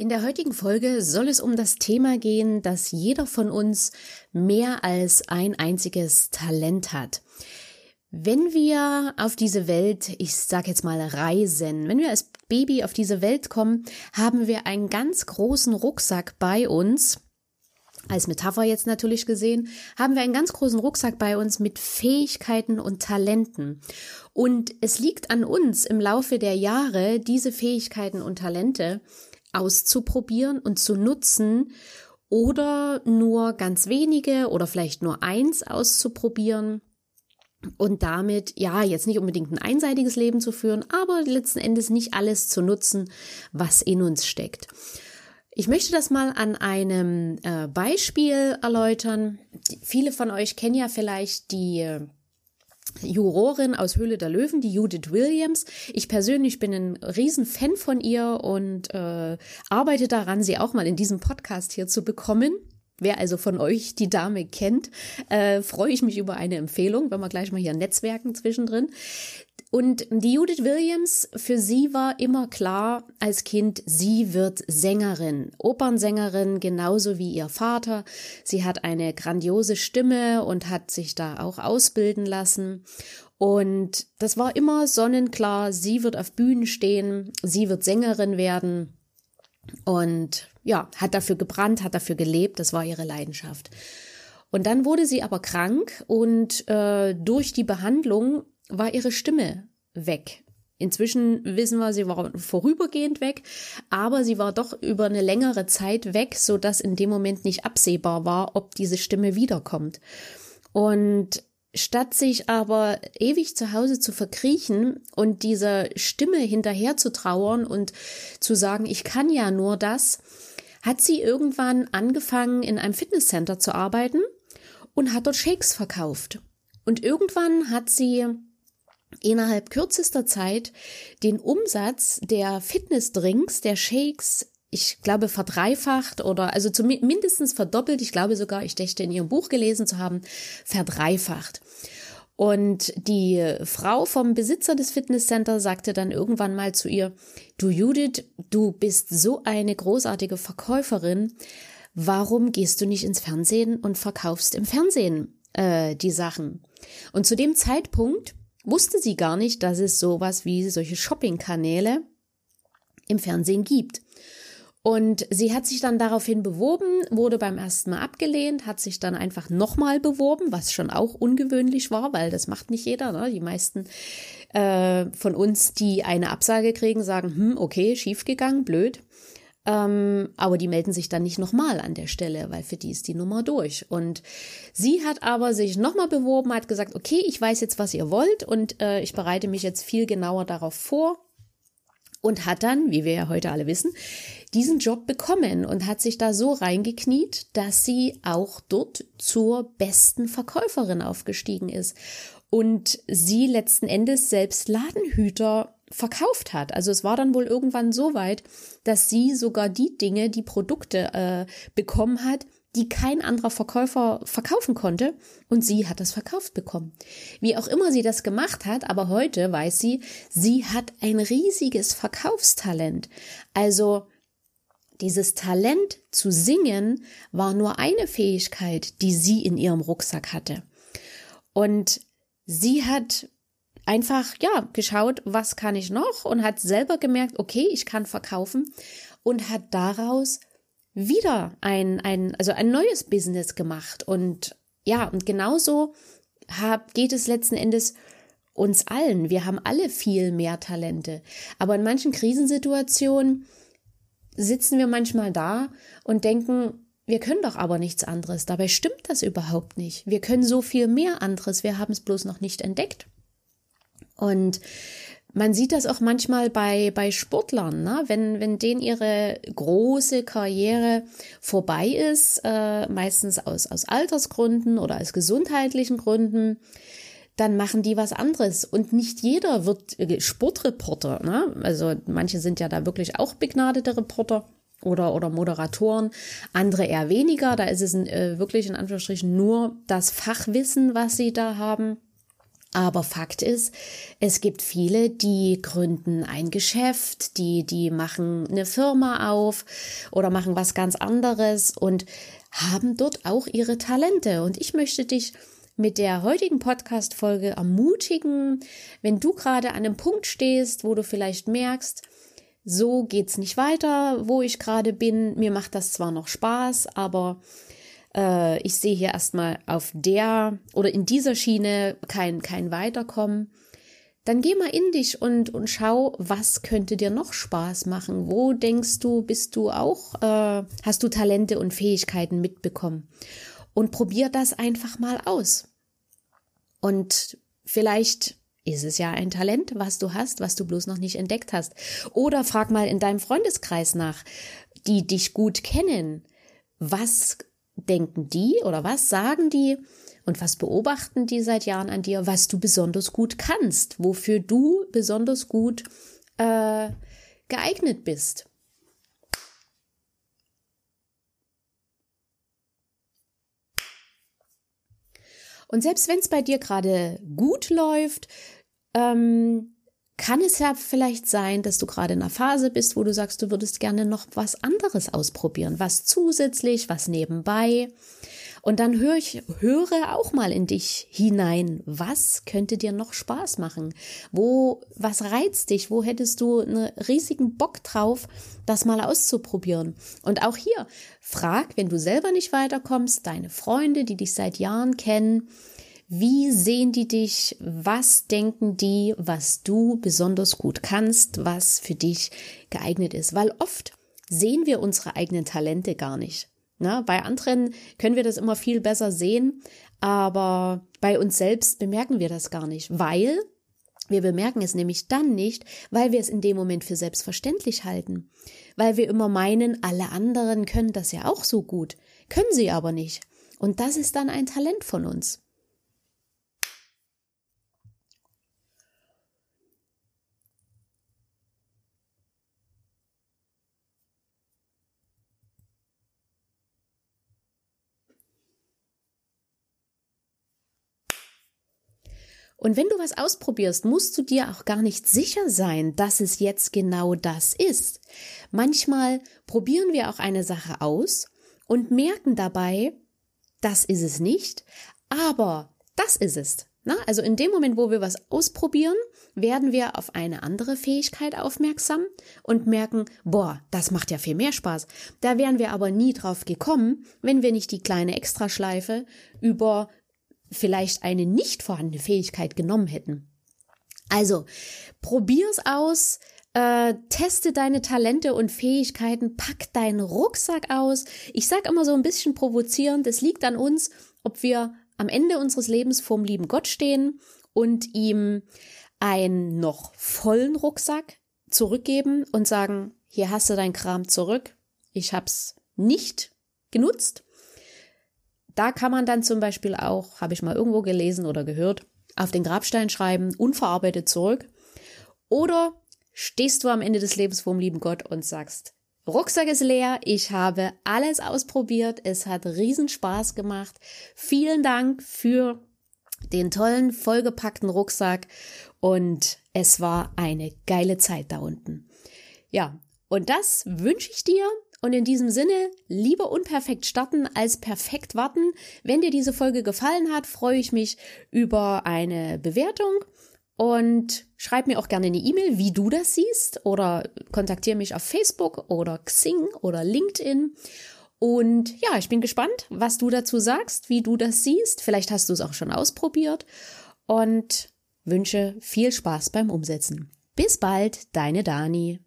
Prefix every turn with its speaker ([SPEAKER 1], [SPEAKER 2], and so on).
[SPEAKER 1] In der heutigen Folge soll es um das Thema gehen, dass jeder von uns mehr als ein einziges Talent hat. Wenn wir auf diese Welt, ich sage jetzt mal reisen, wenn wir als Baby auf diese Welt kommen, haben wir einen ganz großen Rucksack bei uns. Als Metapher jetzt natürlich gesehen, haben wir einen ganz großen Rucksack bei uns mit Fähigkeiten und Talenten. Und es liegt an uns im Laufe der Jahre, diese Fähigkeiten und Talente auszuprobieren und zu nutzen oder nur ganz wenige oder vielleicht nur eins auszuprobieren und damit, ja, jetzt nicht unbedingt ein einseitiges Leben zu führen, aber letzten Endes nicht alles zu nutzen, was in uns steckt. Ich möchte das mal an einem äh, Beispiel erläutern. Viele von euch kennen ja vielleicht die äh, Jurorin aus Höhle der Löwen, die Judith Williams. Ich persönlich bin ein Riesenfan von ihr und äh, arbeite daran, sie auch mal in diesem Podcast hier zu bekommen. Wer also von euch die Dame kennt, äh, freue ich mich über eine Empfehlung, wenn wir gleich mal hier Netzwerken zwischendrin. Und die Judith Williams, für sie war immer klar als Kind, sie wird Sängerin, Opernsängerin, genauso wie ihr Vater. Sie hat eine grandiose Stimme und hat sich da auch ausbilden lassen. Und das war immer sonnenklar, sie wird auf Bühnen stehen, sie wird Sängerin werden. Und ja, hat dafür gebrannt, hat dafür gelebt, das war ihre Leidenschaft. Und dann wurde sie aber krank und äh, durch die Behandlung war ihre Stimme weg. Inzwischen wissen wir, sie war vorübergehend weg, aber sie war doch über eine längere Zeit weg, so dass in dem Moment nicht absehbar war, ob diese Stimme wiederkommt. Und statt sich aber ewig zu Hause zu verkriechen und dieser Stimme hinterher zu trauern und zu sagen, ich kann ja nur das, hat sie irgendwann angefangen, in einem Fitnesscenter zu arbeiten und hat dort Shakes verkauft. Und irgendwann hat sie innerhalb kürzester Zeit den Umsatz der Fitnessdrinks, der Shakes, ich glaube, verdreifacht oder also zumindest verdoppelt. Ich glaube sogar, ich dächte in ihrem Buch gelesen zu haben, verdreifacht. Und die Frau vom Besitzer des Fitnesscenters sagte dann irgendwann mal zu ihr, du Judith, du bist so eine großartige Verkäuferin. Warum gehst du nicht ins Fernsehen und verkaufst im Fernsehen äh, die Sachen? Und zu dem Zeitpunkt wusste sie gar nicht, dass es sowas wie solche Shopping-Kanäle im Fernsehen gibt. Und sie hat sich dann daraufhin beworben, wurde beim ersten Mal abgelehnt, hat sich dann einfach nochmal beworben, was schon auch ungewöhnlich war, weil das macht nicht jeder. Ne? Die meisten äh, von uns, die eine Absage kriegen, sagen, hm, okay, schiefgegangen, blöd. Ähm, aber die melden sich dann nicht nochmal an der Stelle, weil für die ist die Nummer durch. Und sie hat aber sich nochmal beworben, hat gesagt, okay, ich weiß jetzt, was ihr wollt und äh, ich bereite mich jetzt viel genauer darauf vor und hat dann, wie wir ja heute alle wissen, diesen Job bekommen und hat sich da so reingekniet, dass sie auch dort zur besten Verkäuferin aufgestiegen ist und sie letzten Endes selbst Ladenhüter verkauft hat. Also es war dann wohl irgendwann so weit, dass sie sogar die Dinge, die Produkte äh, bekommen hat, die kein anderer Verkäufer verkaufen konnte und sie hat das verkauft bekommen. Wie auch immer sie das gemacht hat, aber heute weiß sie, sie hat ein riesiges Verkaufstalent. Also dieses Talent zu singen war nur eine Fähigkeit, die sie in ihrem Rucksack hatte. Und sie hat einfach, ja, geschaut, was kann ich noch und hat selber gemerkt, okay, ich kann verkaufen und hat daraus wieder ein, ein, also ein neues Business gemacht. Und ja, und genauso hab, geht es letzten Endes uns allen. Wir haben alle viel mehr Talente. Aber in manchen Krisensituationen sitzen wir manchmal da und denken, wir können doch aber nichts anderes. Dabei stimmt das überhaupt nicht. Wir können so viel mehr anderes. Wir haben es bloß noch nicht entdeckt. Und man sieht das auch manchmal bei, bei Sportlern, ne? wenn, wenn denen ihre große Karriere vorbei ist, äh, meistens aus, aus Altersgründen oder aus gesundheitlichen Gründen, dann machen die was anderes. Und nicht jeder wird Sportreporter. Ne? Also manche sind ja da wirklich auch begnadete Reporter oder, oder Moderatoren, andere eher weniger. Da ist es äh, wirklich in Anführungsstrichen nur das Fachwissen, was sie da haben. Aber Fakt ist, es gibt viele, die gründen ein Geschäft, die, die machen eine Firma auf oder machen was ganz anderes und haben dort auch ihre Talente. Und ich möchte dich mit der heutigen Podcast-Folge ermutigen, wenn du gerade an einem Punkt stehst, wo du vielleicht merkst, so geht's nicht weiter, wo ich gerade bin. Mir macht das zwar noch Spaß, aber äh, ich sehe hier erstmal auf der oder in dieser Schiene kein, kein Weiterkommen, dann geh mal in dich und, und schau, was könnte dir noch Spaß machen? Wo denkst du, bist du auch, äh, hast du Talente und Fähigkeiten mitbekommen? Und probier das einfach mal aus. Und vielleicht ist es ja ein Talent, was du hast, was du bloß noch nicht entdeckt hast. Oder frag mal in deinem Freundeskreis nach, die dich gut kennen. Was denken die oder was sagen die und was beobachten die seit Jahren an dir, was du besonders gut kannst, wofür du besonders gut äh, geeignet bist. Und selbst wenn es bei dir gerade gut läuft, ähm, kann es ja vielleicht sein, dass du gerade in einer Phase bist, wo du sagst, du würdest gerne noch was anderes ausprobieren, was zusätzlich, was nebenbei. Und dann höre ich, höre auch mal in dich hinein. Was könnte dir noch Spaß machen? Wo, was reizt dich? Wo hättest du einen riesigen Bock drauf, das mal auszuprobieren? Und auch hier, frag, wenn du selber nicht weiterkommst, deine Freunde, die dich seit Jahren kennen, wie sehen die dich? Was denken die, was du besonders gut kannst, was für dich geeignet ist? Weil oft sehen wir unsere eigenen Talente gar nicht. Na, bei anderen können wir das immer viel besser sehen, aber bei uns selbst bemerken wir das gar nicht, weil wir bemerken es nämlich dann nicht, weil wir es in dem Moment für selbstverständlich halten, weil wir immer meinen, alle anderen können das ja auch so gut, können sie aber nicht. Und das ist dann ein Talent von uns. Und wenn du was ausprobierst, musst du dir auch gar nicht sicher sein, dass es jetzt genau das ist. Manchmal probieren wir auch eine Sache aus und merken dabei, das ist es nicht, aber das ist es. Na, also in dem Moment, wo wir was ausprobieren, werden wir auf eine andere Fähigkeit aufmerksam und merken, boah, das macht ja viel mehr Spaß. Da wären wir aber nie drauf gekommen, wenn wir nicht die kleine Extraschleife über vielleicht eine nicht vorhandene Fähigkeit genommen hätten. Also, probier's aus, äh, teste deine Talente und Fähigkeiten, pack deinen Rucksack aus. Ich sag immer so ein bisschen provozierend, es liegt an uns, ob wir am Ende unseres Lebens vorm lieben Gott stehen und ihm einen noch vollen Rucksack zurückgeben und sagen, hier hast du dein Kram zurück, ich hab's nicht genutzt da kann man dann zum Beispiel auch, habe ich mal irgendwo gelesen oder gehört, auf den Grabstein schreiben, unverarbeitet zurück. Oder stehst du am Ende des Lebens vor dem lieben Gott und sagst, Rucksack ist leer, ich habe alles ausprobiert, es hat riesen Spaß gemacht. Vielen Dank für den tollen, vollgepackten Rucksack und es war eine geile Zeit da unten. Ja, und das wünsche ich dir und in diesem Sinne, lieber unperfekt starten als perfekt warten. Wenn dir diese Folge gefallen hat, freue ich mich über eine Bewertung und schreib mir auch gerne eine E-Mail, wie du das siehst oder kontaktiere mich auf Facebook oder Xing oder LinkedIn. Und ja, ich bin gespannt, was du dazu sagst, wie du das siehst. Vielleicht hast du es auch schon ausprobiert und wünsche viel Spaß beim Umsetzen. Bis bald, deine Dani.